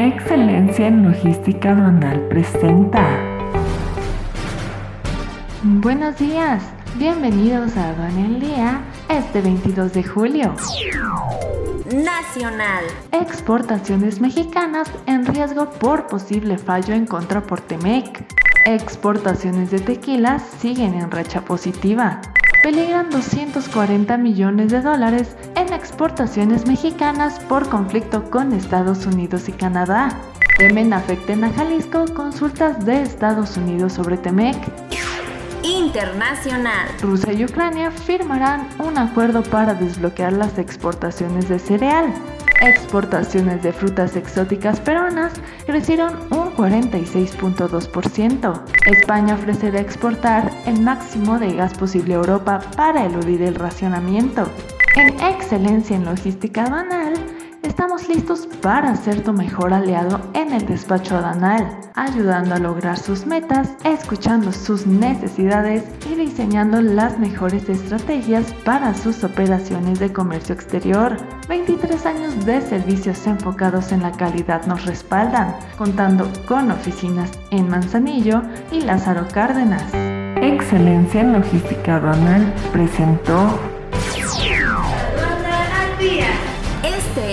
Excelencia en Logística Aduanal presenta. Buenos días, bienvenidos a Aduana en Día este 22 de julio. Nacional. Exportaciones mexicanas en riesgo por posible fallo en contra por Temec. Exportaciones de tequila siguen en racha positiva. Peligran 240 millones de dólares en exportaciones mexicanas por conflicto con Estados Unidos y Canadá. Temen afecten a Jalisco consultas de Estados Unidos sobre Temec. Internacional. Rusia y Ucrania firmarán un acuerdo para desbloquear las exportaciones de cereal. Exportaciones de frutas exóticas peruanas crecieron un 46.2%. España ofrecerá exportar el máximo de gas posible a Europa para eludir el racionamiento. En excelencia en logística banal, estamos listos para ser tu mejor aliado en el despacho aduanal, ayudando a lograr sus metas, escuchando sus necesidades y diseñando las mejores estrategias para sus operaciones de comercio exterior. 23 años de servicios enfocados en la calidad nos respaldan, contando con oficinas en Manzanillo y Lázaro Cárdenas. Excelencia en Logística Aduanal presentó